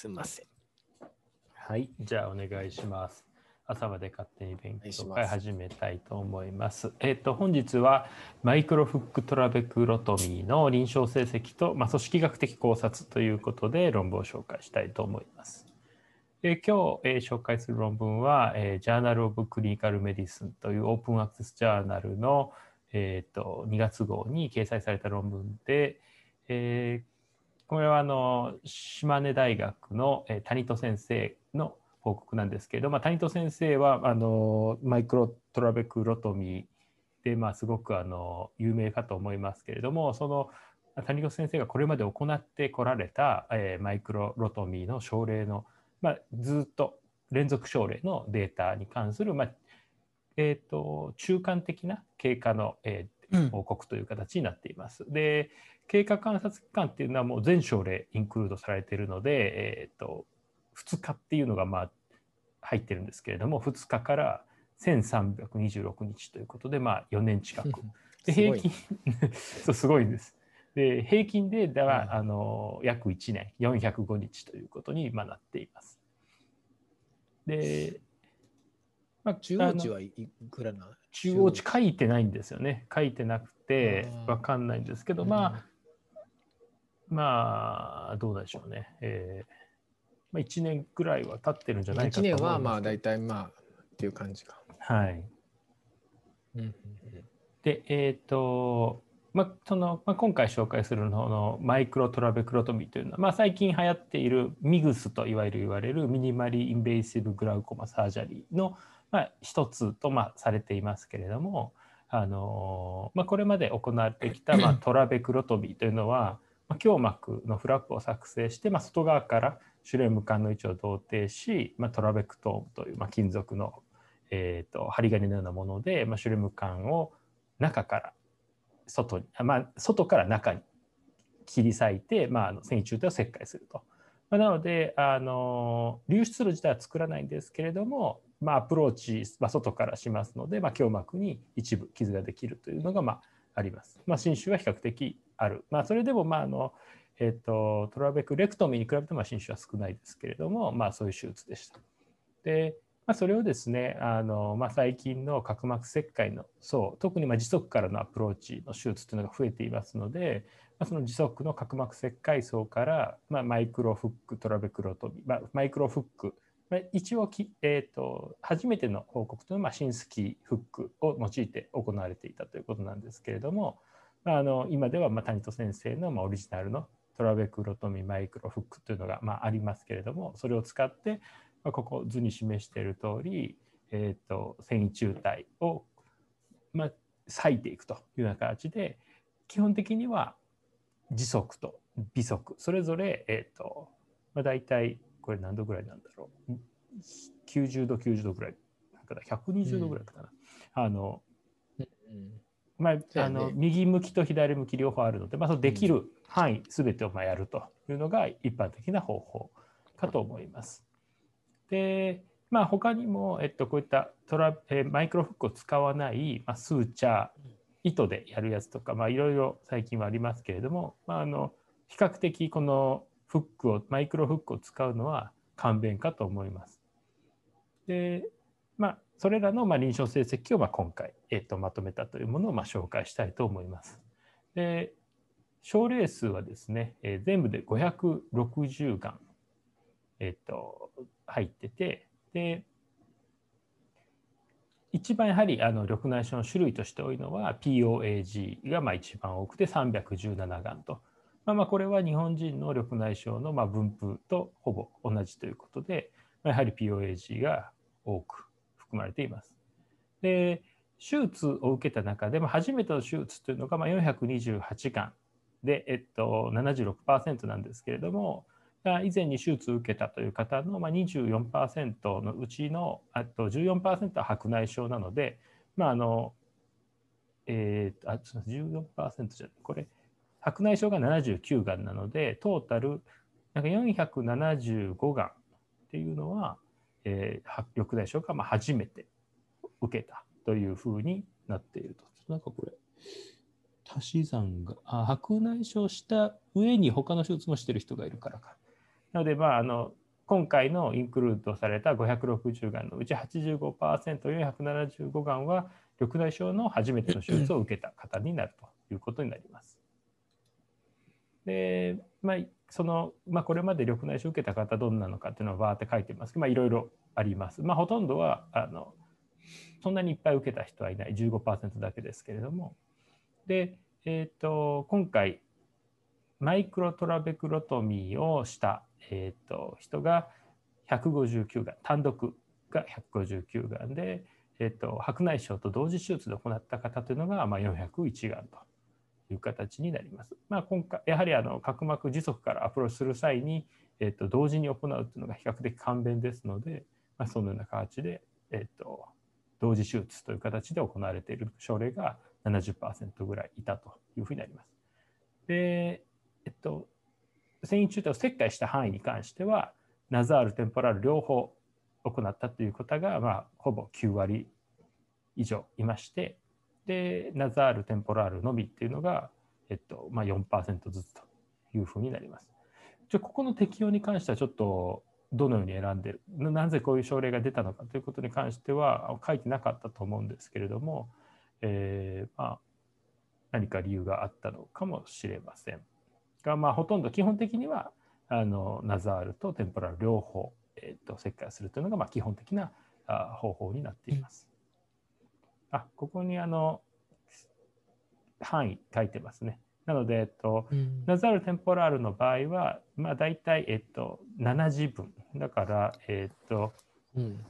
すみません。はい、じゃあお願いします。朝まで勝手に勉強会始めたいと思います。えっ、と本日はマイクロフックトラベクロトミーの臨床成績と、まあ、組織学的考察ということで論文を紹介したいと思います。えー今日、えー紹介する論文は、えー、Journal of Clinical Medicine というオープンアクセスジャーナルの、えー、と2月号に掲載された論文で、えーこれはあの島根大学の、え谷戸先生の報告なんですけれど、まあ、谷戸先生はあのマイクロトラベクロトミーで、まあ、すごくあの有名かと思いますけれどもその谷戸先生がこれまで行ってこられた、えーマイクロロトミーの症例の、まあ、ずっと連続症例のデータに関する、まあえー、と中間的な経過の、えー報告という形になっています。で経過観察期間っていうのはもう全症例インクルードされているので、えー、と2日っていうのがまあ入ってるんですけれども2日から1326日ということでまあ4年近く。で平均 そうすごいんです。で平均ででは、うんあの約1年405日ということにまあなっています。で、まあ、中央値はいくらなの中央値書いてないんですよね。書いてなくてあーわかんないんですけど、まあ、まあ、どうでしょうね。えーまあ、1年ぐらいは経ってるんじゃないかと1思います年はまあ大体まあっていう感じか。はい。うんうんで、えっ、と、まあ、その、まあ、今回紹介するののマイクロトラベクロトミーというのは、まあ、最近流行っている MIGS といわゆる言われる minimally invasive glaucoma surgery の、まあ、一つと、まあ、されていますけれども、あのまあ、これまで行われてきた、まあ、トラベクロトミーというのは、まあ、胸膜のフラップを作成して、まあ、外側からシュレーム管の位置を同定し、まあ、トラベクトームという、まあ、金属の、えー、と針金のようなもので、まあ、シュレーム管を中から外に、あまあ、外から中に切り裂いて、まあ、繊維中体を切開すると。まあ、なのであの流出路自体は作らないんですけれども、まあ、アプローチは外からしますので、まあ、胸膜に一部傷ができるというのが、まあ、あります。まあ、侵襲は比較的ある。まあ、それでも、まああのえっとトラベクレクトミーに比べても侵襲は少ないですけれども、まあ、そういう手術でした。で、まあ、それをですねあの、まあ、最近の角膜切開の層特にまあ時速からのアプローチの手術というのが増えていますので、まあ、その時速の角膜切開層から、まあ、マイクロフックトラベクロトミー、まあ、マイクロフック一応き、えー、と初めての報告というのは、まあ、新スキーフックを用いて行われていたということなんですけれども、まあ、あの今ではまあ谷戸先生のまあオリジナルのトラベクロトミマイクロフックというのがまあありますけれどもそれを使って、まあ、ここ図に示している通り、えー、と繊維中体を、まあ、裂いていくというような形で基本的には時速と微速それぞれ、えーとまあ、大体これ何度ぐらいなんだろう。90度90度ぐらい。なんかだ120度ぐらいだったかな、あのうんまあ、ね。あの右向きと左向き両方あるので、まあ、そのできる範囲すべてをまあやるというのが一般的な方法かと思います。で、まあ、他にも、えっと、こういったトラ、えーマイクロフックを使わない、まあ、スーチャー糸でやるやつとか、まあ、いろいろ最近はありますけれども、まあ、あの比較的このフックをマイクロフックを使うのは簡便かと思います。で、まあ、それらのまあ臨床成績をまあ今回、えっとまとめたというものをまあ紹介したいと思います。で、症例数はですね、えー全部で560がん、えっと入ってて、で、一番やはりあの緑内障の種類として多いのは POAG がまあ一番多くて317がんと。まあ、まあこれは日本人の緑内障のまあ分布とほぼ同じということで、やはり POAG が多く含まれています。で、手術を受けた中で、まあ、初めての手術というのがまあ428がんで、えっと、76%なんですけれども、以前に手術を受けたという方のまあ24%のうちのあと14%は白内障なので、まああのえーあ14%じゃないこれ白内障が79がんなのでトータルなんか475がんっていうのは、えー、は緑内障がまあ初めて受けたというふうになっていると。なんかこれ足し算があ白内障した上に他の手術もしてる人がいるからか。なので、まあ、あの今回のインクルードされた560がんのうち85%、475がんは緑内障の初めての手術を受けた方になるということになります。で、まあ、その、まあ、これまで緑内障を受けた方どんなのかっていうのをバーって書いてますけど、まあ、いろいろあります。まあ、ほとんどはあのそんなにいっぱい受けた人はいない。15%だけですけれども。で、えーと、今回マイクロトラベクロトミーをした、えーと、人が159がん単独が159がんで、えーと、白内障と同時手術で行った方というのが、まあ、401がんと。いう形になります。まあ、今回やはりあの角膜自足からアプローチする際に、えー、と同時に行うというのが比較的簡便ですので、まあ、そのような形で、えー、と同時手術という形で行われている症例が70%ぐらいいたというふうになります。で、えっと、繊維中体を切開した範囲に関しては、ナザール、テンポラル両方行ったという方が、まあ、ほぼ9割以上いまして、で、ナザール、テンポラールのみっていうのが、えっとまあ、4%ずつというふうになります。じゃここの適用に関してはちょっとどのように選んでる？なぜこういう症例が出たのかということに関しては書いてなかったと思うんですけれども、えー、まあ、何か理由があったのかもしれませんが、まあ、ほとんど基本的にはあのナザールとテンポラル両方、えーと、切開するというのがまあ基本的なあ方法になっています。あここにあの範囲書いてますね。なので、えっと、うん、ナザールテンポラールの場合は、まあ、大体、えっと、7次分。だから、えっと、うん、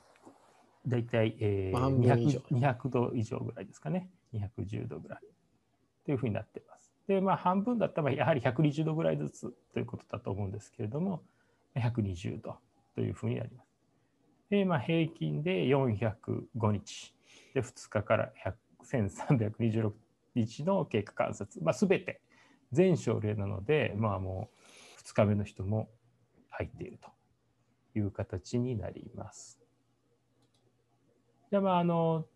大体、えー、200, 200度以上ぐらいですかね。210度ぐらい。というふうになっています。で、まあ、半分だったら、やはり120度ぐらいずつということだと思うんですけれども、120度というふうになります。で、まあ、平均で405日。で、2日から1326日の経過観察、まあ、全て全症例なので、まあ、もう2日目の人も入っているという形になります。じゃ、まあ、あの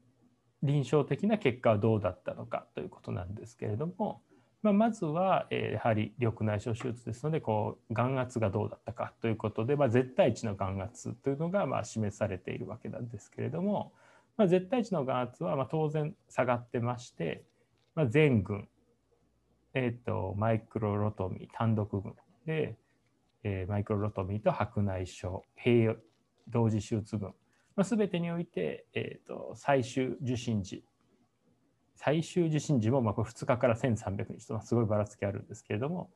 臨床的な結果はどうだったのかということなんですけれども、まあ、まずは、えやはり緑内障手術ですのでこう眼圧がどうだったかということで、まあ、絶対値の眼圧というのがまあ示されているわけなんですけれども、まあ、絶対値の眼圧はまあ当然下がってまして、まあ、全群、えーと、マイクロロトミー単独群で、えー、マイクロロトミーと白内障併同時手術群、まあ、全てにおいて、えーと、最終受診時最終受診時もまあこれ2日から1300日とすごいばらつきあるんですけれども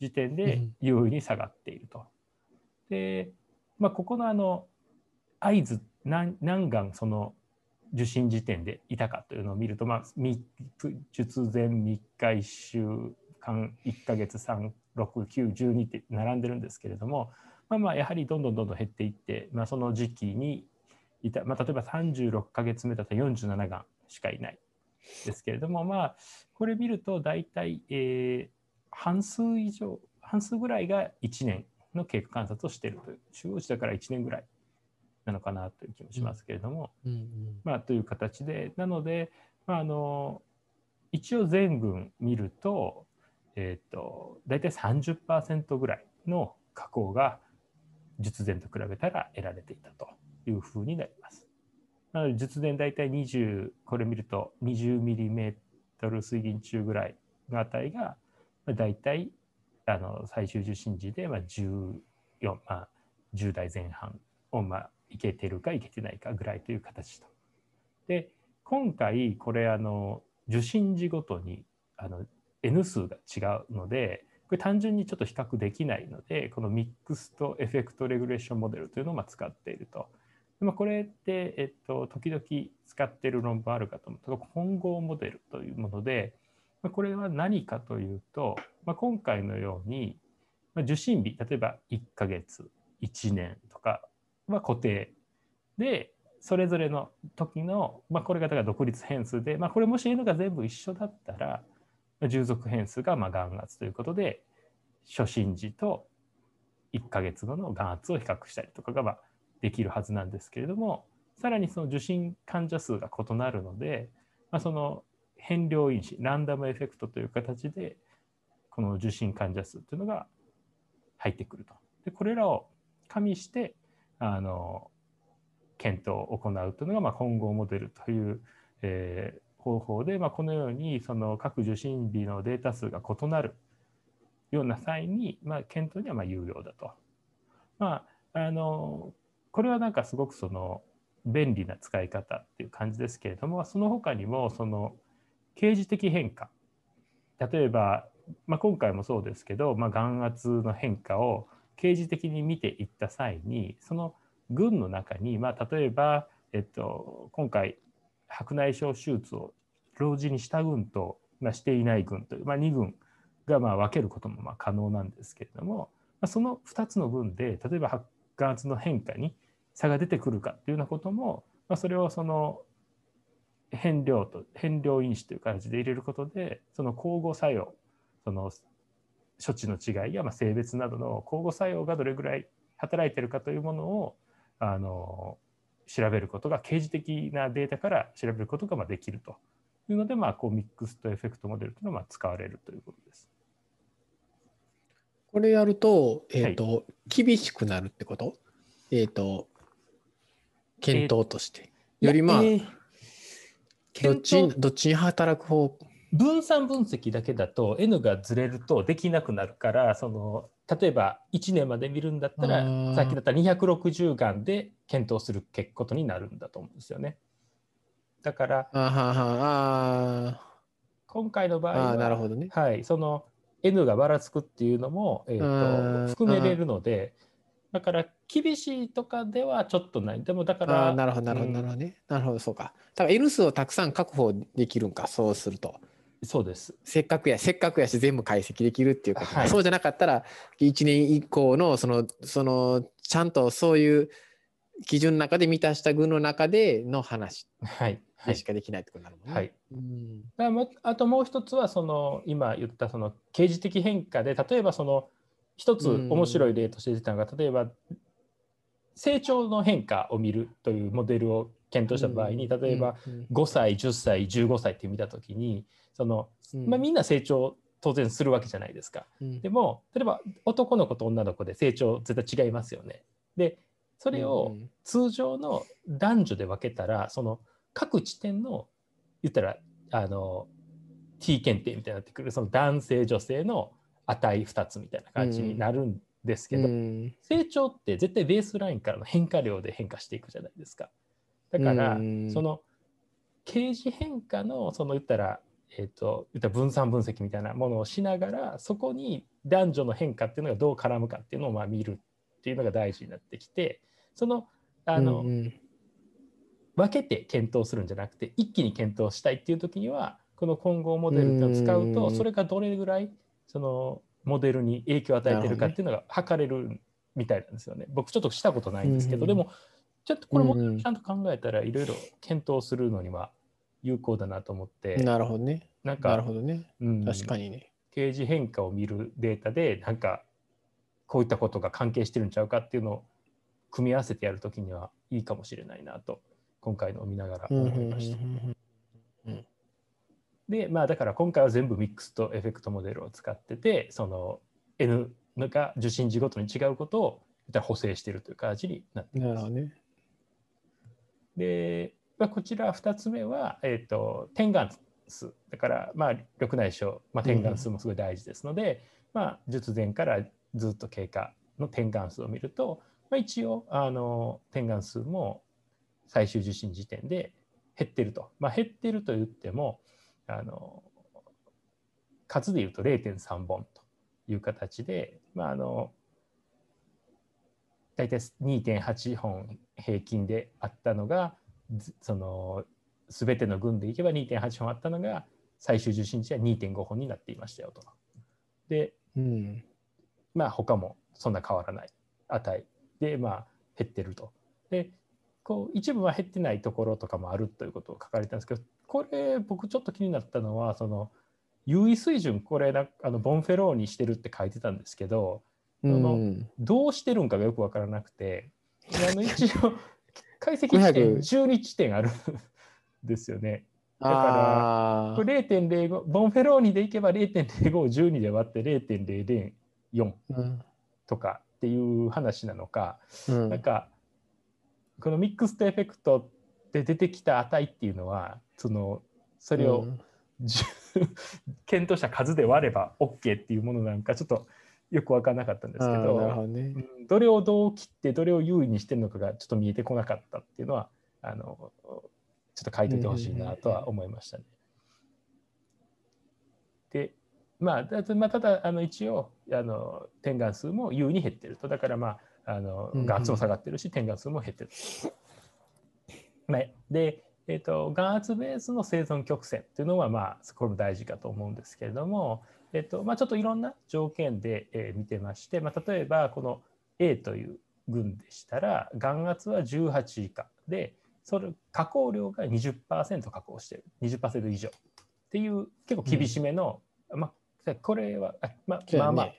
時点で優位に下がっていると。で、まあ、ここのあの合図何何眼その受診時点でいたかというのを見ると、まあ、術前3日1週間1か月3 6 9 12って並んでるんですけれども、まあ、まあやはりどんどんどんどん減っていって、まあ、その時期にいた、まあ、例えば36か月目だと47がんしかいないですけれども、まあ、これ見ると大体、えー、半数以上半数ぐらいが1年の経過観察をしているという中央値だから1年ぐらいなのかなという気もしますけれども、うん。うんうん、まあ、という形でなので、まあ、あの一応全群見ると,、えーと、大体30%ぐらいの加工が術前と比べたら得られていたというふうになります。なので術前大体20これ見ると 20mm 水銀中ぐらいの値が大体あの最終受診時でまあ14、まあ、10代前半をまあいけてるかいけてないかぐらいという形と。で今回これあの受信時ごとにあの N 数が違うのでこれ単純にちょっと比較できないのでこのミックスとエフェクトレグレーションモデルというのをま使っていると。でこれって、えっと、時々使っている論文あるかと思うと混合モデルというものでまこれは何かというと、まあ、今回のようにま受診日例えば1ヶ月1年とかは固定。でそれぞれの時の、まあ、これがだから独立変数で、まあ、これもし N が全部一緒だったら従属変数がまあ眼圧ということで初診時と1ヶ月後の眼圧を比較したりとかがまあできるはずなんですけれどもさらにその受診患者数が異なるので、まあ、その変量因子ランダムエフェクトという形でこの受診患者数というのが入ってくると。でこれらを加味してあの検討を行うというのが、まあ、混合モデルという、えー方法で、まあ、このようにその各受診日のデータ数が異なるような際に、まあ、検討にはまあ有用だと。まあ、あのこれはなんかすごくその便利な使い方っていう感じですけれどもその他にもその刑事的変化例えば、まあ、今回もそうですけど、まあ、眼圧の変化を刑事的に見ていった際にその群の中に、まあ、例えば、えっと、今回白内障手術を同時にした群と、まあ、していない群という、まあ、2群がまあ分けることもまあ可能なんですけれども、まあ、その2つの群で例えば眼圧の変化に差が出てくるかっていうようなことも、まあ、それをその変量と変量因子という形で入れることでその交互作用その処置の違いやまあ性別などの交互作用がどれぐらい働いてるかというものをあの調べることが刑事的なデータから調べることがまあできるというので、まあ、こうミックスとエフェクトモデルというのはまあ使われるということです。これやると、えっ、と、厳しくなるってこと？えっ、と、検討として。よりまあ、えーどっちどっちに働く方分散分析だけだと N がずれるとできなくなるからその例えば1年まで見るんだったあらーさっきだったら260眼で検討することになるんだと思うんですよね。だからあははあ今回の場合なるほどね。はい、その N がばらつくっていうのも、えうー、んと含めれるのでだから厳しいとかではちょっとないでもだからなるほど、なるほど、なるほどね。なるほど、そうか。だから N 数をたくさん確保できるんか、そうすると。そうです。せっかくや、せっかくやし全部解析できるっていうこと、はい。そうじゃなかったら、1年以降の、その、その、ちゃんとそういう基準の中で満たした群の中での話はい。はい。でしかできないってことになるもんね。はい。うん。だからもあともう一つはその今言ったその刑事的変化で例えばその一つうん。面白い例として出たのが例えば成長の変化を見るというモデルを検討した場合に例えば、うん。5歳10歳15歳って見た時にその、うん。まあ、みんな成長当然するわけじゃないですか。うん。でも例えば男の子と女の子で成長絶対違いますよね。でそれをうん通常の男女で分けたらその各地点の言ったらあの T 検定みたいになってくるその男性女性の値2つみたいな感じになるんですけど、うん。成長って絶対ベースラインからの変化量で変化していくじゃないですか。だから、うん。その刑事変化のその言ったら、えー、と言ったら分散分析みたいなものをしながらそこに男女の変化っていうのがどう絡むかっていうのをまあ見るっていうのが大事になってきてそのあの、うんうん。分けて検討するんじゃなくて一気に検討したいっていう時にはこの混合モデルっていうのを使うとうん。それがどれぐらいそのモデルに影響を与えてるかっていうのが測れるみたいなんですよね。僕ちょっとしたことないんですけど、うん。でもちょっとこれもうんちゃんと考えたらいろいろ検討するのには有効だなと思って、なるほどね。なんなるか、ほどね。うん確かにね。刑事変化を見るデータでなんかこういったことが関係してるんちゃうかっていうのを組み合わせてやるときにはいいかもしれないなと今回のを見ながら思いました。でまあだから今回は全部ミックスとエフェクトモデルを使っててその N が受信時ごとに違うことを補正しているという形になっていますなるほ。どね。で、まあ、こちら2つ目は、えー、と点眼数だからまあ緑内障、まあ、点眼数もすごい大事ですので、まあ、術前からずっと経過の点眼数を見ると、まあ、一応あの点眼数も最終受診時点で減ってると、まあ、減ってると言ってもあの数で言うと0.3本という形で、まあ、あの大体2.8本平均であったのがずその全ての群でいけば2.8本あったのが最終受診時は2.5本になっていましたよと。でうん。まあ他もそんな変わらない値でまあ減ってると。でこう一部は減ってないところとかもあるということを書かれてたんですけどこれ僕ちょっと気になったのはその優位水準これなあのボンフェローにしてるって書いてたんですけどうのん。どうしてるんかがよくわからなくてあの 一応解析地点500 12地点あるんですよね。だからああこれ0.05ボンフェローニでいけば0.05を12で割って0.004うん。とかっていう話なのか、うん。なんかこのミックストエフェクトで出てきた値っていうのはそのそれをうん。10 検討した数で割れば OK っていうものなんかちょっとよく分からなかったんですけどどね。うんどれをどう切ってどれを優位にしてるのかがちょっと見えてこなかったっていうのはあのちょっと書いておいてほしいなとは思いましたね。でまあ、だまあ、ただあの一応あの点眼数も優位に減ってるとだからまああの眼圧も下がってるし点眼数も減ってる。まあで、えー、と眼圧ベースの生存曲線っていうのはまあこれも大事かと思うんですけれども、えーとまあ、ちょっといろんな条件で、えー見てまして、まあ、例えばこの A という群でしたら眼圧は18以下でそれ加工量が20%加工してる。20%以上。っていう結構厳しめの、まあこれはあまそうやね。まあまあ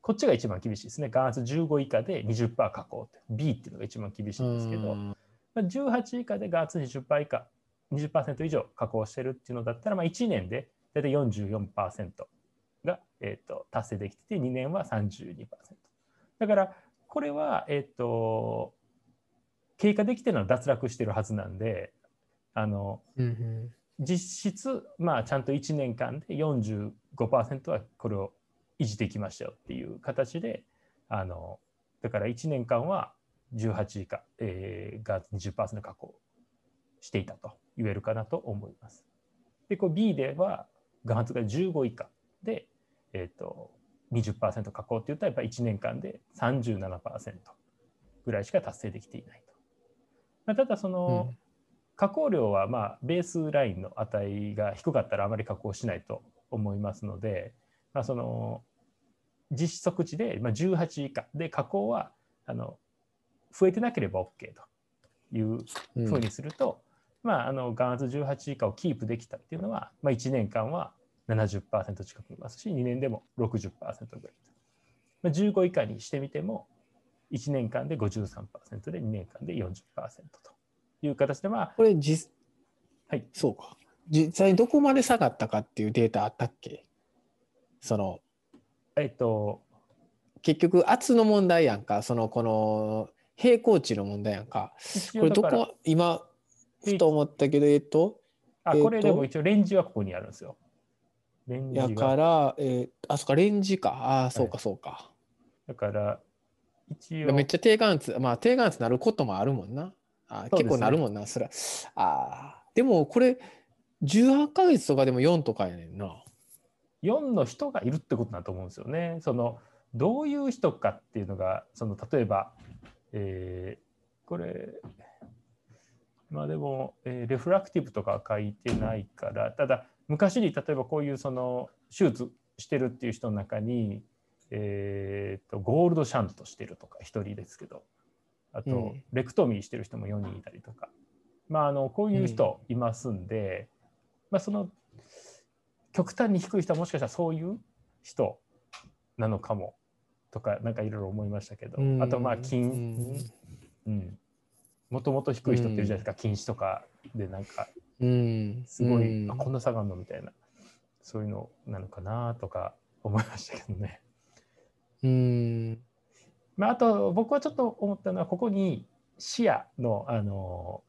こっちが一番厳しいですね。眼圧15以下で20%加工って。B っていうのが一番厳しいんですけど、うん。まあ、18以下で眼圧20%以下20%以上加工してるっていうのだったら、まあ、1年で大体44%が、えー、と達成できてて2年は32%だからこれは、えー、と経過できてるのは脱落してるはずなんであのうん実質、まあ、ちゃんと1年間で45%はこれを維持できましたよっていう形であのだから1年間は18以下、えーが20%加工していたと言えるかなと思います。でこう B では眼圧が15以下で、えー、と20%加工って言ったらやっぱり1年間で37%ぐらいしか達成できていないと。まあ、ただその、うん加工量はまあベースラインの値が低かったらあまり加工しないと思いますので、まあ、その実測値でまあ18以下で加工はあの増えてなければ OK といううんふうにすると、まあ、あの眼圧18以下をキープできたっていうのは、まあ、1年間は70%近くいますし2年でも60%ぐらい、まあ、15以下にしてみても1年間で53%で2年間で40%という形でまあこれ実、はいそうか。実際にどこまで下がったかっていうデータあったっけ？その、えっと結局圧の問題やんか。その、この平行値の問題やんか。一これどこ、今、ふと思ったけど、えっと、あこれでも一応レンジはここにあるんですよ。レンジやがから、えーあ、そっか、レンジか。ああ、そうか、そうか。だから一応めっちゃ低眼圧、まあ低眼圧なることもあるもんな。あそうですね結構なるもんな、それは。ああ、でもこれ、18ヶ月とかでも4とかやねんな。4の人がいるってことだと思うんですよね。そのどういう人かっていうのがその例えば、えーこれまあでも、えーレフラクティブとかは書いてないからただ昔に例えばこういうその手術してるっていう人の中に、えーとゴールドシャントしてるとか1人ですけど。あと、うんレクトミーしてる人も4人いたりとか、まあ、あのこういう人いますんで、まあ、その極端に低い人はもしかしたらそういう人なのかもとかなんかいろいろ思いましたけど、うん。あとまあう禁ん。うん。もともと低い人っているじゃないですか、禁止とかでなんかうん。すごい、うんあこんな下がるのみたいなそういうのなのかなとか思いましたけどね。うん。まあ、あと僕はちょっと思ったのはここに視野のあの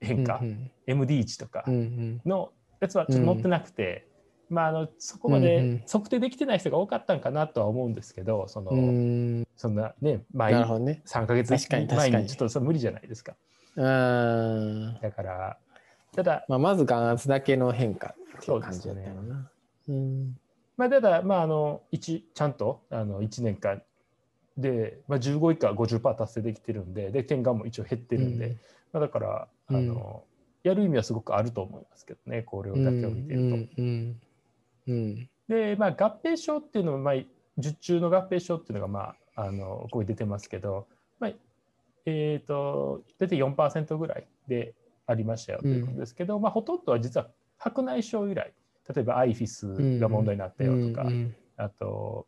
変化、うん MD 値とかうんうんのやつはちょっと載ってなくて、まあ、あのそこまうんうでん測定できてない人が多かったんかなとは思うんですけどその、うん。そんなね毎なね。3ヶ月確かに確かに前にちょっとそれ無理じゃないですか。うん。だからただまあ、まず眼圧だけの変化っていう感じだったよな。うん。まあ、ただ、まあ、あの一ちゃんとあの1年間で、まあ、15以下50%達成できてるんでで点眼も一応減ってるんで、まあ、だからあの、やる意味はすごくあると思いますけどねこれだけを見てると。うんうんうんで、まあ、合併症っていうのも、まあ、術中の合併症っていうのが、まあ、あのここに出てますけど、まあえー、と大体4%ぐらいでありましたよということですけど、まあ、ほとんどは実は白内障由来例えばアイフィスが問題になったよとか、うんあと、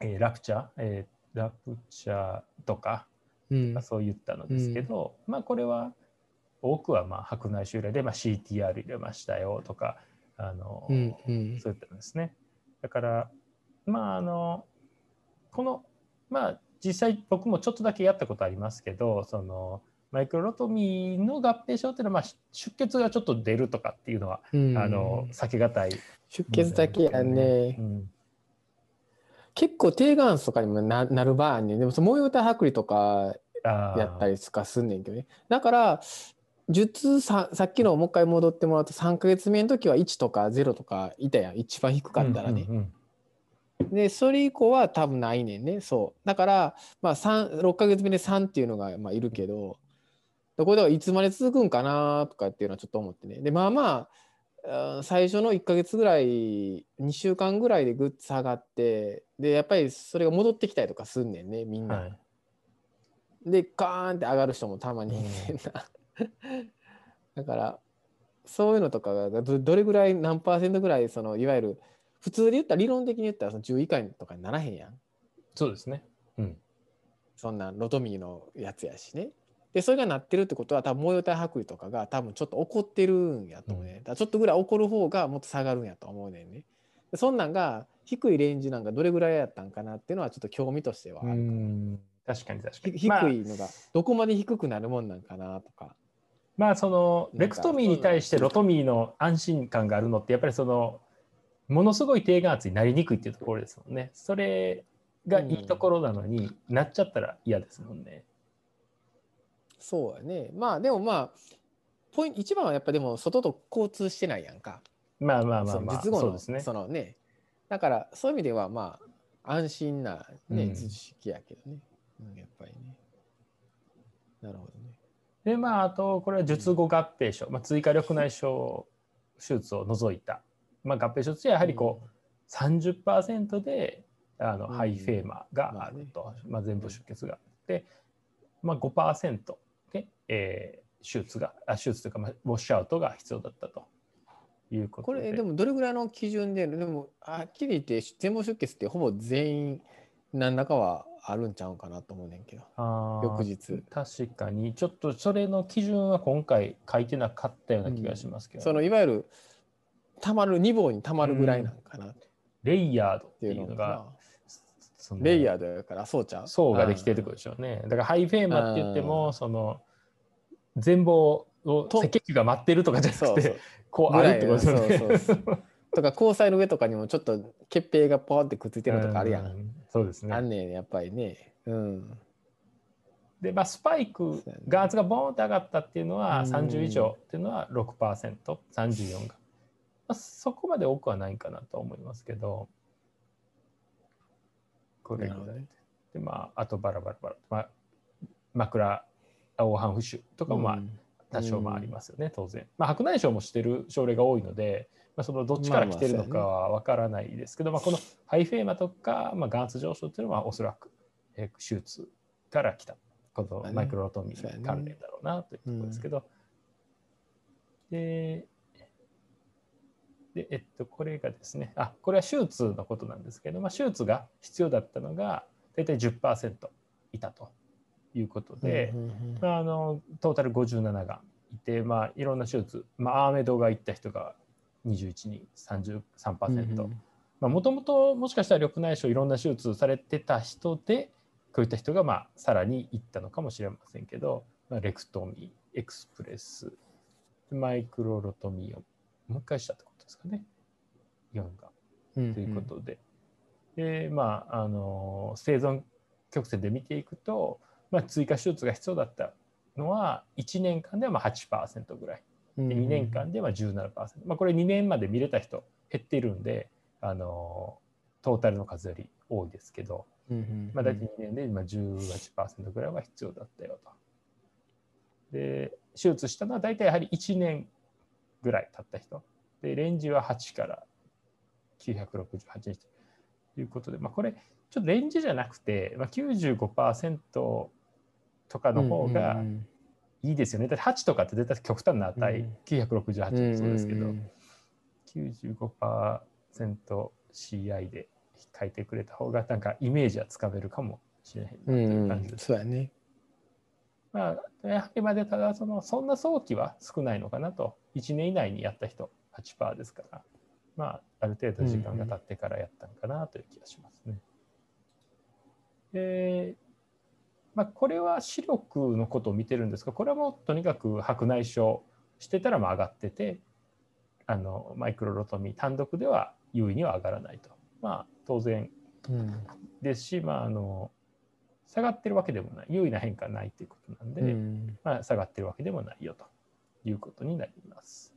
えーラプチャー、えーラプチャーとか、うん。まあ、そういったのですけど、まあこれは多くはまあ白内障由来で、まあ、CTR 入れましたよとかあの、うんうん。そういったのですね。だからまああのこの、まあ実際僕もちょっとだけやったことありますけどそのマイクロロトミーの合併症っていうのは、まあ、出血がちょっと出るとかっていうのは、うん。あの避けがたい、出血だけやね。うん。結構低眼圧とかにもななる場合ね。んでもその模様体剥離とかやったりとかすんねんけどね。だから術ささっきのもう一回戻ってもらうと3ヶ月目の時は1とか0とかいたやん。一番低かったらね、うんうんでそれ以降は多分ないねんね。そう。だからまあ3 6ヶ月目で3っていうのがまあいるけどこれだからいつまで続くんかなとかっていうのはちょっと思ってね。でまあまあ最初の1ヶ月ぐらい2週間ぐらいでぐっと下がってでやっぱりそれが戻ってきたりとかすんねんねみんな、はい。でカーンって上がる人もたまにいんねん。な だからそういうのとかがどどれぐらい何パーセントぐらいそのいわゆる普通で言ったら理論的に言ったらその10以下とかにならへんやん。そうですね。うん。そんなロトミーのやつやしねでそれがなってるってことは多分模様体剥離とかが多分ちょっと起こってるんやと思うね、だからちょっとぐらい起こる方がもっと下がるんやと思うねんね。でそんなんが低いレンジなんかどれぐらいやったんかなっていうのはちょっと興味としてはあうる、ん。確かに確かに。ひ低まあいのがどこまで低くなるもんなんかなとか。まあそのレクトミーに対してロトミーの安心感があるのってやっぱりそのものすごい低眼圧になりにくいっていうところですもんね。それがいいところなのに、なっちゃったら嫌ですもんね。そうやね。まあでもまあポイント一番はやっぱでも外と交通してないやんか。まあまあまそあまあの術後のそうですね。そのね。だからそういう意味ではまあ安心なね、うん。図式やけどね、うん、やっぱりね。なるほどね。でまああとこれは術後合併症、まあ、追加緑内障手術を除いた、まあ、合併症としてはやはりこう30%であのうん。ハイフェーマーがあると、まあ、全部出血があって、まあ、5%で、えー手術があ手術というか、まあ、ウォッシュアウトが必要だったということで。これでもどれぐらいの基準ででもはっきり言って全盲出血ってほぼ全員何らかはあるんちゃうんかなと思うねんけど。翌日。確かに。ちょっとそれの基準は今回書いてなかったような気がしますけど、そのいわゆるたまる2棒にたまるぐらいなんかな。っレイヤードってていうのがレイヤードやからそうちゃう？層ができてるってことでしょうね。だからハイフェーマって言っても、その全貌をと赤血球が待ってるとかじゃなくて、こうあるってことですよね。とか交際の上とかにもちょっと血平がポーってくっついてるのとかあるやん、うんそうですね。あんねんやっぱりね。うん。で、まあ、スパイクそうやね、眼圧がボーンって上がったっていうのは、うん。30以上っていうのは6%、34が。まあ、そこまで多くはないかなと思いますけど、これぐらいで、まあ、あとバラバラバラ、まあ、枕、黄斑浮腫とかも、まあ、うん。多少まあありますよね、当然。まあ、白内障もしてる症例が多いので、まあ、そのどっちから来てるのかは分からないですけど、まあこのハイフェーマとか、まあ、眼圧上昇っていうのはおそらく、えー手術から来たこのマイクロロトミー関連だろうなというところですけど、でで、えっと、これがですね、あこれは手術のことなんですけど、まあ、手術が必要だったのが大体10%いたということで、うんあ、あのトータル57がいて、まあ、いろんな手術、まあ、アーメドが行った人が21人33%もともともしかしたら緑内障いろんな手術されてた人でこういった人がまあさらに行ったのかもしれませんけど、まあ、レクトミーエクスプレスマイクロロトミーをもう一回したってことですかね。4が。うん。ということで、でまああの生存曲線で見ていくと、まあ、追加手術が必要だったのは1年間ではまあ8%ぐらい。うん。で2年間では17%、まあ、これ2年まで見れた人減っているんであのトータルの数より多いですけど、まあ、大体2年で今18%ぐらいは必要だったよと。で手術したのは大体やはり1年ぐらい経った人。でレンジは8から968日ということで、まあ、これちょっとレンジじゃなくて、まあ、95%とかの方がうんいいですよね。だって8とかって絶対極端な値、うん。968もそうですけど、んん95% CI で書いてくれた方がなんかイメージはつかめるかもしれへんなとうんいううん。感じです。そうやね。まあ、やはりまでただそのそんな早期は少ないのかなと。1年以内にやった人8%ですから、まあ、ある程度時間が経ってからやったのかなという気がしますね。えーまあ、これは視力のことを見てるんですがこれはもうとにかく白内障してたらまあ上がっててあのマイクロロトミー単独では優位には上がらないと。まあ当然うんですし、まあ、あの下がってるわけでもない。優位な変化はないということなんで、うん。まあ、下がってるわけでもないよということになります。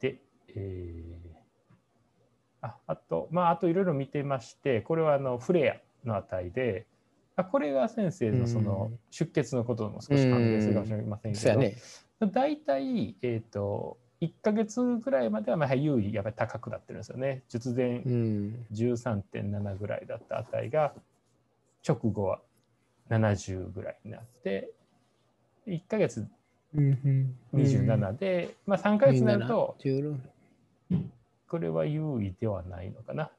で、えーああと、まあ、あといろいろ見てまして、これはあのフレアの値で、あこれが先生のそのうん出血のことも少し関係するかもしれませんけど、ね。大体、えー、と1ヶ月ぐらいまではまあ優位やっぱり高くなってるんですよね。術前うん。13.7ぐらいだった値が直後は70ぐらいになって1ヶ月うん27で、まあ、3ヶ月になると16これは優位ではないのかな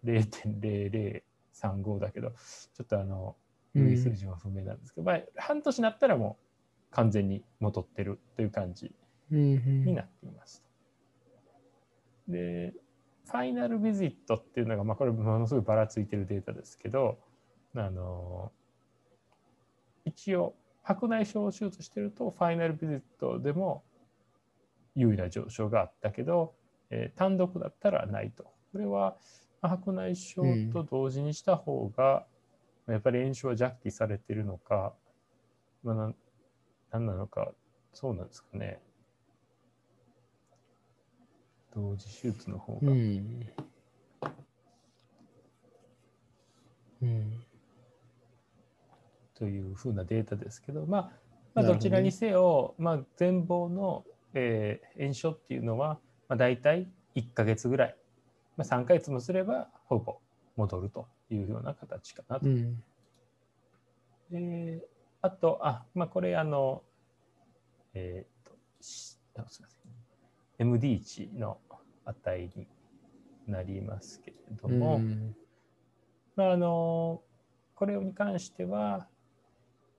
0.0035だけどちょっとあの優位数字は不明なんですけど、まあ、半年になったらもう完全に戻ってるという感じになっています。で、ファイナルビジットっていうのが、まあ、これものすごいばらついてるデータですけど、あの一応、白内障を手術してると、ファイナルビジットでも優位な上昇があったけど、えー単独だったらないと。これは、まあ白内障と同時にした方が、やっぱり炎症は弱気されているのか、まあ、何なのか、そうなんですかね。同時手術の方が、うん。うん。というふうなデータですけど、まあ、まあ、どちらにせよ、まあ、全貌の、えー炎症っていうのは、まあ、大体1ヶ月ぐらい、まあ、3ヶ月もすればほぼ戻るというような形かなと。うん。であと、あ、まあ、これ、あの、えーっと、すみません。MD 値の値になりますけれども、うんまあ、あのこれに関しては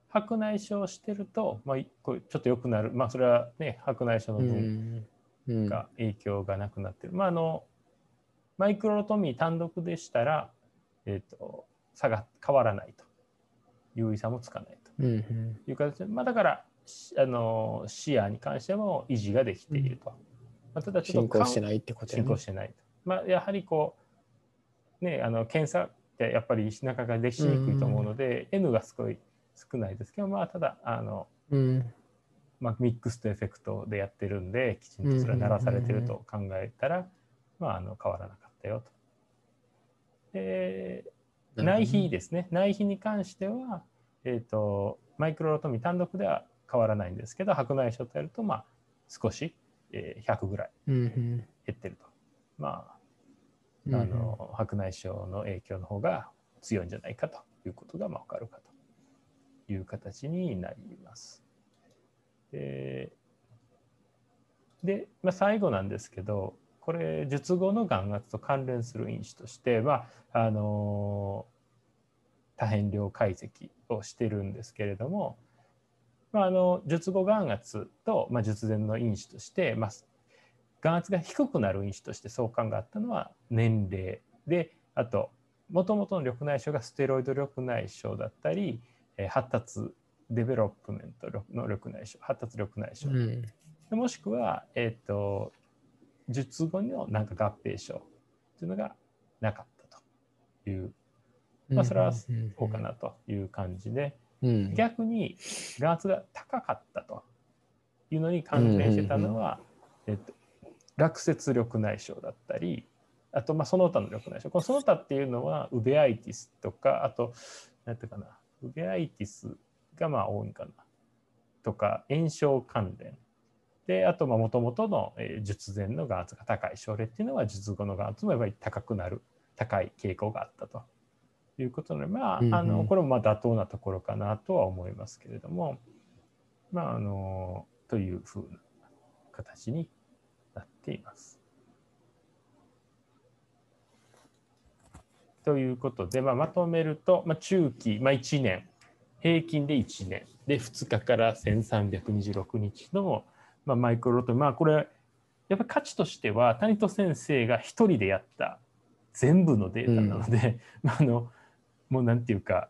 白内障をしてると、まあ、いこれちょっと良くなる、まあ、それはね白内障の分うん。が影響がなくなってる、まあ、あのマイクロロトミー単独でしたら、えー、と差が変わらないと優位差もつかないとうんうん。いう形で、まあ、だからしあの視野に関しても維持ができていると、まあ、ただちょっと進行してないってことやね進行してないと。まあ、やはりこう、ね、あの検査ってやっぱりなかなかできしにくいと思うので、N がすごい少ないですけど、まあ、ただあの、うん。まあ、ミックスとエフェクトでやってるんで、きちんとそれは鳴らされてると考えたら、まあ、あの変わらなかったよと。で内皮ですね。内皮に関しては、えー、とマイクロロトミー単独では変わらないんですけど、白内障とやると、まあ、少し、えー100ぐらい。減ってると。まあ、あの白内障の影響の方が強いんじゃないかということがまあ分かるかという形になります。で、でまあ、最後なんですけど、これ、術後の眼圧と関連する因子としては、あの多変量解析をしてるんですけれども、まあ、あの術後眼圧と、まあ、術前の因子として、まあ、眼圧が低くなる因子として相関があったのは年齢であともともとの緑内障がステロイド緑内障だったり、えー発達 development の緑内障発達緑内う障、ん。でもしくは、えっと術後のなんか合併症というのがなかったという、まあ、それはそうかなという感じで、うん。逆に眼圧が高かったというのに関連してたのは、えっと、落雪緑内障だったりあとまあその他の緑内障このその他っていうのはウベアイティスとかあと何ていうかなウベアイティスがまあ多いかな。とか炎症関連であともともとのえー術前の眼圧が高い症例っていうのは術後の眼圧もやっぱり高くなる高い傾向があったと。いうことなのでまあうんうん。あのこれもまあ妥当なところかなとは思いますけれどもまああのというふうな形になっています。ということで、まあ、まとめると、まあ、中期、まあ、1年。平均で1年。で2日から1326日の、まあ、マイクロロトミーまあこれやっぱり価値としては谷戸先生が一人でやった全部のデータなので、まあ、あのもうなんていうか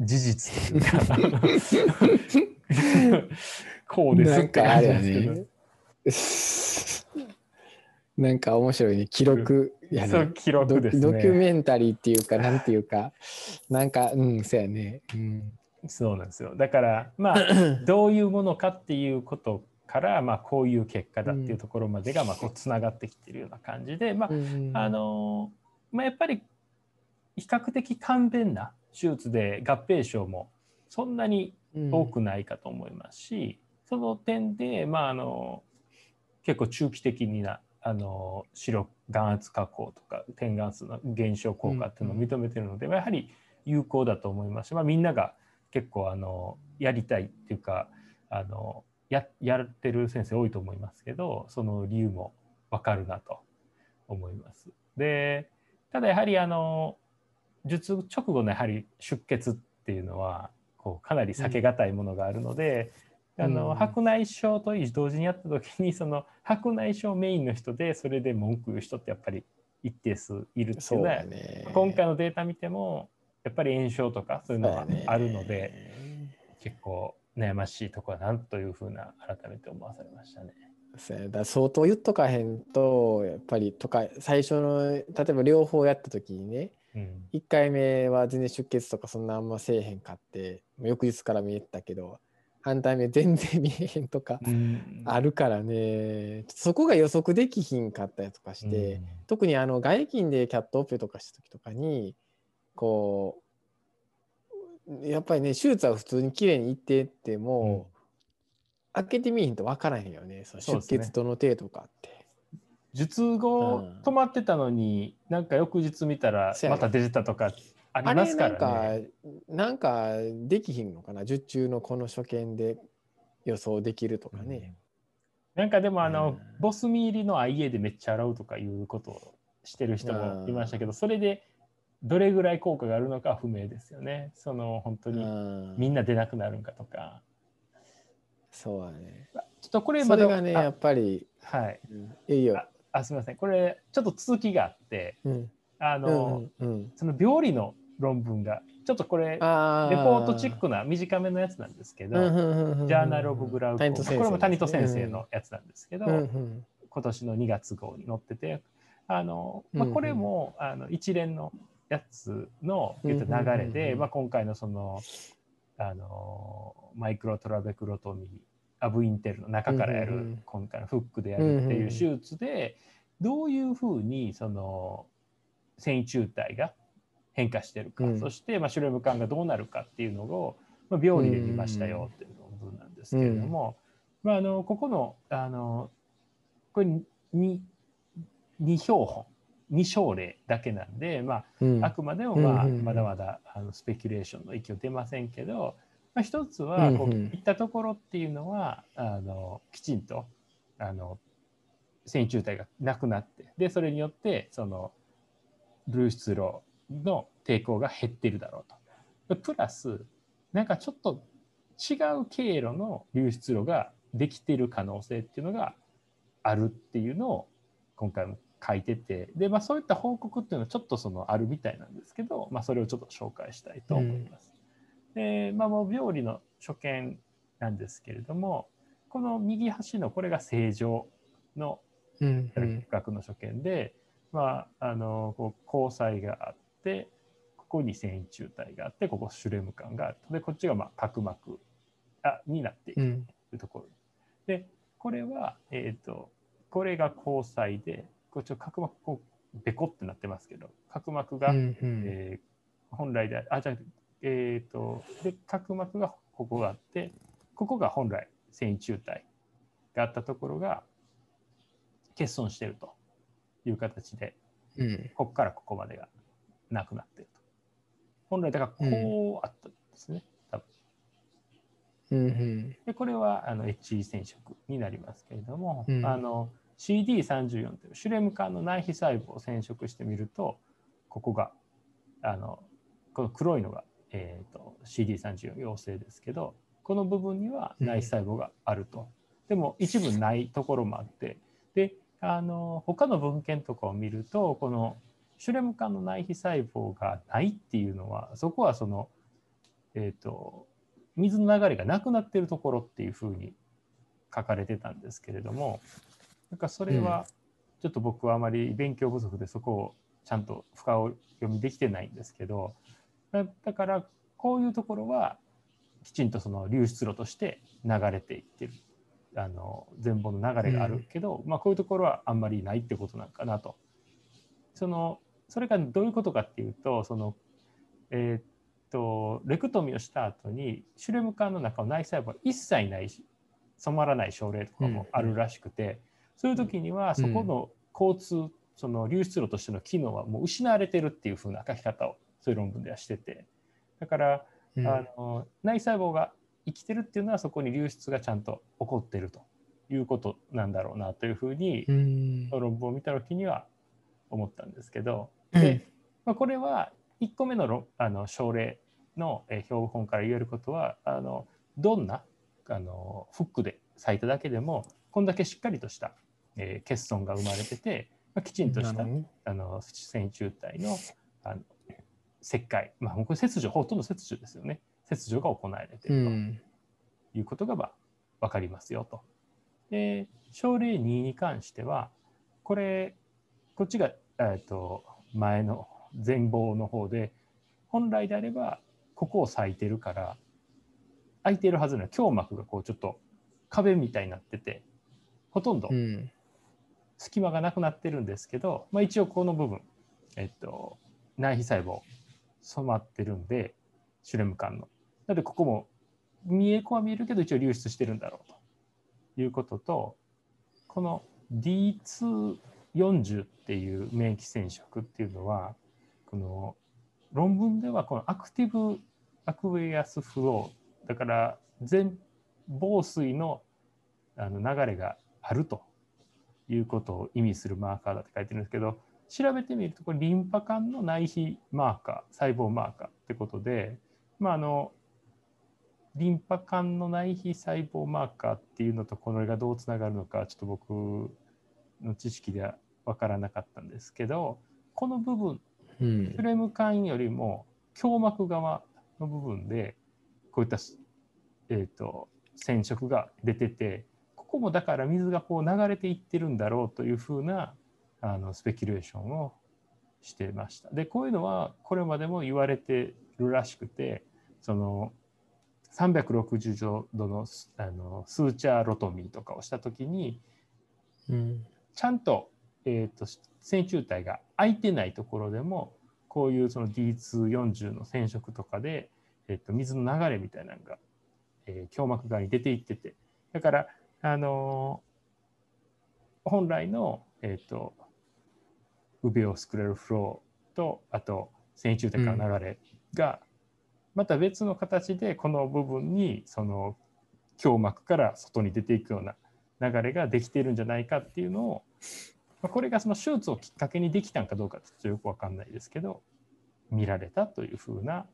事実というか こうですなんかあれや感じですけ。なんか面白いね。記録やね。そう記録ですねドドキュメンタリーっていうか、なんていうか、なんか、うん、そうやね。うん。そうなんですよだからまあどういうものかっていうことから、まあ、こういう結果だっていうところまでが、まあ、こうつながってきてるような感じで、まああのまあ、やっぱり比較的簡便な手術で合併症もそんなに多くないかと思いますし、その点で、まあ、あの結構中期的になあの白眼圧加工とか点眼数の減少効果っていうのを認めてるので、やはり有効だと思いますし、まあ、みんなが結構あのやりたいっていうかあのややってる先生多いと思いますけどその理由も分かるなと思います。でただやはりあの術直後のやはり出血っていうのはこうかなり避けがたいものがあるので、あのうん白内障と同時にやった時にその白内障メインの人でそれで文句言う人ってやっぱり一定数いるっていそううのは。今回のデータ見てもやっぱり炎症とかそういうのがあるので、結構悩ましいところだなというふうな改めて思わされましたね。そうやだ相当言っとかへんとやっぱりとか最初の例えば両方やった時にねうん。1回目は全然出血とかそんなあんませえへんかって翌日から見えてたけど反対目全然見えへんとかあるからね。そこが予測できひんかったりとかして、特にあの外勤でキャットオペとかした時とかにこうやっぱりね手術は普通に綺麗にいってっても、開けてみひんと分からへんよね。そ出血どの程度かって。術後うん。止まってたのに、なんか翌日見たらまた出てたとかありますかなんからね。なんかできひんのかな？受注のこの初見で予想できるとかね。なんかでもあの、うん。ボスミ入りの IA でめっちゃ洗うとかいうことをしてる人もいましたけど、それでどれぐらい効果があるのかは不明ですよね。その本当にうんみんな出なくなるんかとか。そうだね。ちょっとこれそまだれがねやっぱり、あはい。うんいいよ。あすみません。これちょっと続きがあって、うんあの、うんうんその病理の論文がちょっとこれあレポートチックな短めのやつなんですけど、ジャーナル・オブ・グラウコーマこれも谷戸先生のやつなんですけど、うんうん今年の2月号に載っててあの、まあ、これも、あの一連のやつの言った流れで、うんうん。うんうんまあ、今回のそのあのマイクロトラベクロトミーアブインテルの中からやる、うんうんうん。今回のフックでやるっていう手術で、どういうふうにその繊維中体が変化してるか、うん。そして、まあ、シュレム管がどうなるかっていうのを、まあ、病理で見ましたよっていう論文なんですけれども、まあ、あのここのあのこれに2標本2症例だけなんで、まあ、うん。あくまでも、まあ、うんうんうん。まだまだあのスペキュレーションの域を出ませんけど、まあ、一つはこううん。うんいったところっていうのはあのきちんとあの線維中体がなくなってでそれによってその流出量の抵抗が減っているだろうと。でプラスなんかちょっと違う経路の流出量ができている可能性っていうのがあるっていうのを今回も書いててで、まあ、そういった報告っていうのはちょっとそのあるみたいなんですけど、まあ、それをちょっと紹介したいと思います。で、まあ、もう病理の所見なんですけれどもこの右端のこれが正常のうんうん学の所見で、まあ、あのこう交際があってここに繊維中体があってここシュレム管があるとでこっちがまあ角膜あになっていくうん。というところ。でこれは、えー、とこれが交際でこっちの角膜こうベコってなってますけど角膜が、うんうん。えー本来でああじゃあえっ、とで角膜がここがあってここが本来繊維中体があったところが欠損しているという形でうん。ここからここまでがなくなっていると。本来だからこうあったんですね、多分。うんうん。でこれはあの HE 染色になりますけれども、うん。あの CD34 というシュレム管の内皮細胞を染色してみるとここがあのこの黒いのが、えー、と CD34 陽性ですけどこの部分には内皮細胞があると、でも一部ないところもあってであの他の文献とかを見るとこのシュレム管の内皮細胞がないっていうのはそこはその、えーと、水の流れがなくなってるところっていうふうに書かれてたんですけれどもなんかそれはちょっと僕はあまり勉強不足でそこをちゃんと深を読みできてないんですけどだからこういうところはきちんとその流出路として流れていってる。あの全貌の流れがあるけど、うん、まあ、こういうところはあんまりないってことなんかなと。そのそれがどういうことかっていうとその、えー、っとレクトミをした後にシュレム管の中の内細胞は一切ないし染まらない症例とかもあるらしくて、うん、そういう時にはそこの交通、その流出路としての機能はもう失われてるっていうふうな書き方をそういう論文ではしてて。だから、うん、あの内細胞が生きてるっていうのはそこに流出がちゃんと起こってるということなんだろうなというふうに、論文を見た時には思ったんですけど、でまあ、これは1個目のあの症例の、え標本から言えることはあのどんなあのフックで咲いただけでもこんだけしっかりとした、えー、欠損が生まれてて、まあ、きちんとしたあの線虫体のあの切開、まあ、これ切除ほとんど切除ですよね。切除が行われているということが、まあ、分かりますよと。で症例2に関してはこれこっちが、えーと、前の前方の方で本来であればここを咲いてるから空いてるはずの。胸膜がこうちょっと壁みたいになっててほとんど隙間がなくなってるんですけど、まあ、一応この部分、えっと、内皮細胞染まってるんでシュレム管の。なのでここも見え子は見えるけど一応流出してるんだろうということとこの D240 っていう免疫染色っていうのはこの論文ではこのアクティブアクエアスフローだから全防水のあの流れがあるということを意味するマーカーだって書いてるんですけど調べてみるとこれリンパ管の内皮マーカー細胞マーカーってことでまああのリンパ管の内皮細胞マーカーっていうのとこれがどうつながるのかちょっと僕の知識では分からなかったんですけどこの部分、うん、フレーム管よりも胸膜側の部分でこういった、えーと、染色が出ててここもだから水がこう流れていってるんだろうというふうなあのスペキュレーションをしてました。でこういうのはこれまでも言われてるらしくてその360度のあのスーチャーロトミーとかをした時に、うん、ちゃんと,、えーと、線虫体が空いてないところでもこういうその D240 の染色とかで、えーと、水の流れみたいなのが、えー、胸膜側に出ていっててだからあのー、本来の、えーと、ウベオスクレルフローとあと線虫体から流れが、また別の形でこの部分にその胸膜から外に出ていくような流れができているんじゃないかっていうのを、まあ、これがその手術をきっかけにできたんかどうかちょっとよく分かんないですけど見られたというふうな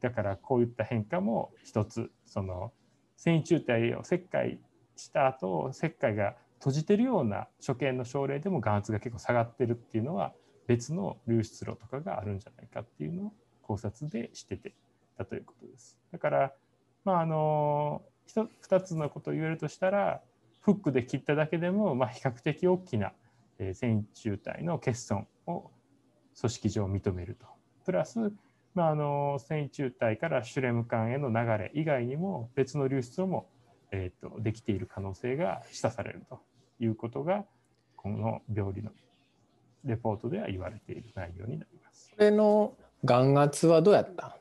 だからこういった変化も一つその線虫体を切開した後切開が閉じてるような所見の症例でも眼圧が結構下がってるっていうのは別の流出路とかがあるんじゃないかっていうのを考察でしててたということです。だからまああの2つのことを言えるとしたらフックで切っただけでも、まあ、比較的大きな線虫体の欠損を組織上認めると。プラス、まあ、あの線虫体からシュレム管への流れ以外にも別の流出も、えーと、できている可能性が示唆されるということがこの病理のレポートでは言われている内容になります。これの眼圧はどうやった？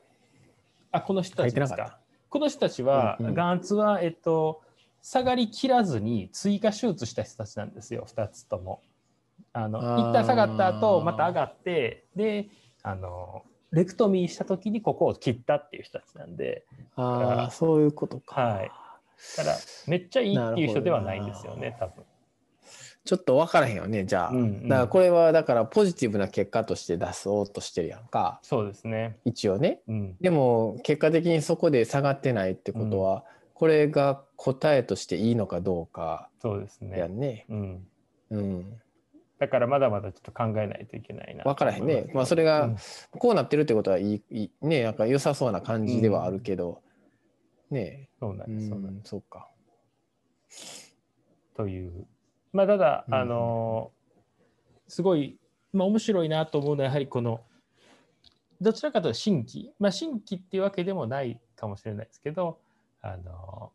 あこの人たちですか？この人たちは、眼圧は、えっと、下がりきらずに追加手術した人たちなんですよ、2つとも。あの一旦下がった後また上がってであのレクトミーした時にここを切ったっていう人たちなんでああそういうことか。はい、だからめっちゃいいっていう人ではないんですよね多分。ちょっと分からへんよねじゃあ、うんうん、だからこれはだからポジティブな結果として出そうとしてるやんか。そうですね。一応ね、うん、でも結果的にそこで下がってないってことは、うん、これが答えとしていいのかどうかそうですね。やんね。うん、うん、だからまだまだちょっと考えないといけないな。分からへんね。まあそれがこうなってるってことはいいいいねなんか良さそうな感じではあるけど、ねそうなんです。そうなんそうか。という。まあ、ただ、うんあのすごい、まあ、面白いなと思うのは、やはりこの、どちらかというと新規、まあ、新規っていうわけでもないかもしれないですけど、あの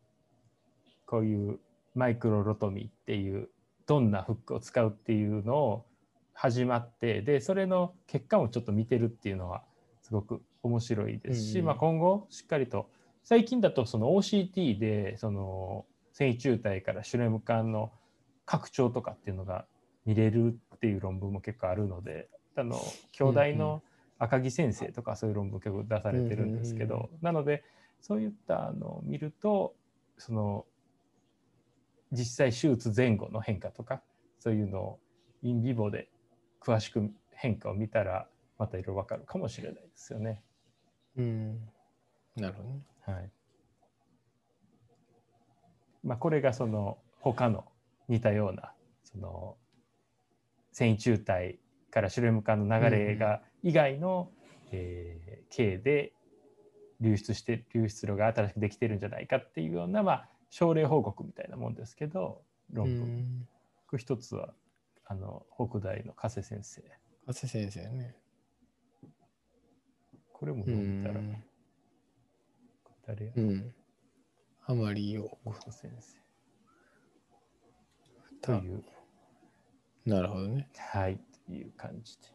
こういうマイクロロトミーっていう、どんなフックを使うっていうのを始まって、で、それの結果もちょっと見てるっていうのは、すごく面白いですし、うんまあ、今後、しっかりと、最近だとその OCT で、その、繊維中体からシュレム管の拡張とかっていうのが見れるっていう論文も結構あるのであの兄弟の赤木先生とかそういう論文結構出されてるんですけど、うんうん。なのでそういったのを見るとその実際手術前後の変化とかそういうのをインビボで詳しく変化を見たらまたいろいろ分かるかもしれないですよね。うん。なるほどね。はいまあ、これがその他の似たようなその繊維中体からシュレム管の流れが以外の、えー経で流出して流出量が新しくできてるんじゃないかっていうような、まあ、症例報告みたいなもんですけど論文、一つはあの北大の加瀬先生加瀬先生ね。うこれも読んだら、ん。誰やうん。あまりよ。北先生というなるほどね。はい、という感じで。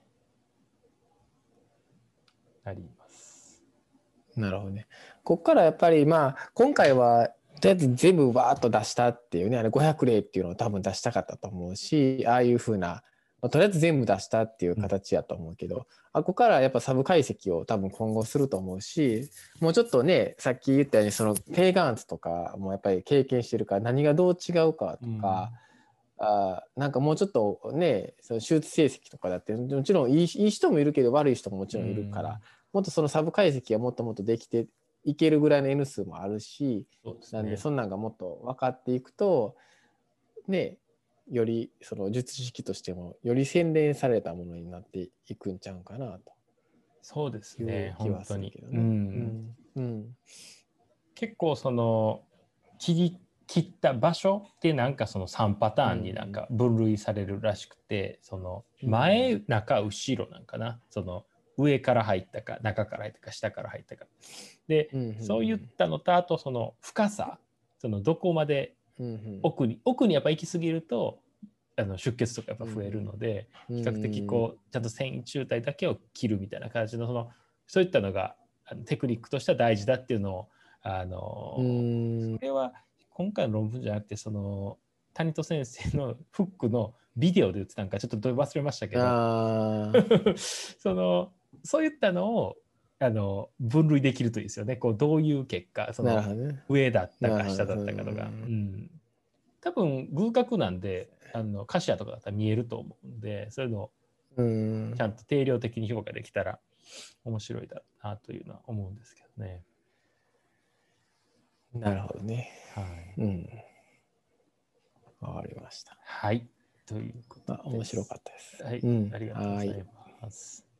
あります。なるほどね。ここからやっぱりまあ今回はとりあえず全部バーッと出したっていうねあれ500例っていうのを多分出したかったと思うしああいうふうな、まあとりあえず全部出したっていう形やと思うけど、あここからやっぱサブ解析を多分今後すると思うしもうちょっとねさっき言ったようにそのペーガンツとかもやっぱり経験してるから何がどう違うかとか。あーなんかもうちょっとねその手術成績とかだってもちろんいいいい人もいるけど悪い人ももちろんいるから、もっとそのサブ解析がもっともっとできていけるぐらいの N 数もあるし、そうですなんでね。そんなんがもっと分かっていくとねよりその術式としてもより洗練されたものになっていくんちゃうかなとそうですね、気本当にはするけ。どね。うんうんうん結構その切り切った場所ってなんかその3パターンになんか分類されるらしくて、その前、中、後ろなんかな、その上から入ったか、中から入ったか、下から入ったか。で、うんうんそういったのと、あとその深さ、そのどこまでうんうん。奥に奥にやっぱ行き過ぎるとあの出血とかやっぱ増えるので、比較的こうちゃんと繊維中体だけを切るみたいな形のそのそういったのがテクニックとしては大事だっていうのをあの、うん。それは今回の論文じゃなくてその谷戸先生の フックのビデオで言ってたんかちょっと忘れましたけど。そのそういったのをあの分類できるといいですよねこうどういう結果その。上だったか下だったかとか、んん、多分偶角なんであのカシアとかだったら見えると思うんでそういうのをうんちゃんと定量的に評価できたら面白いだろうなというのは思うんですけどね。なるほどね。はい、うん。わかりました。はい、ということあ面白かったです。た。はい、うんありがとうございます。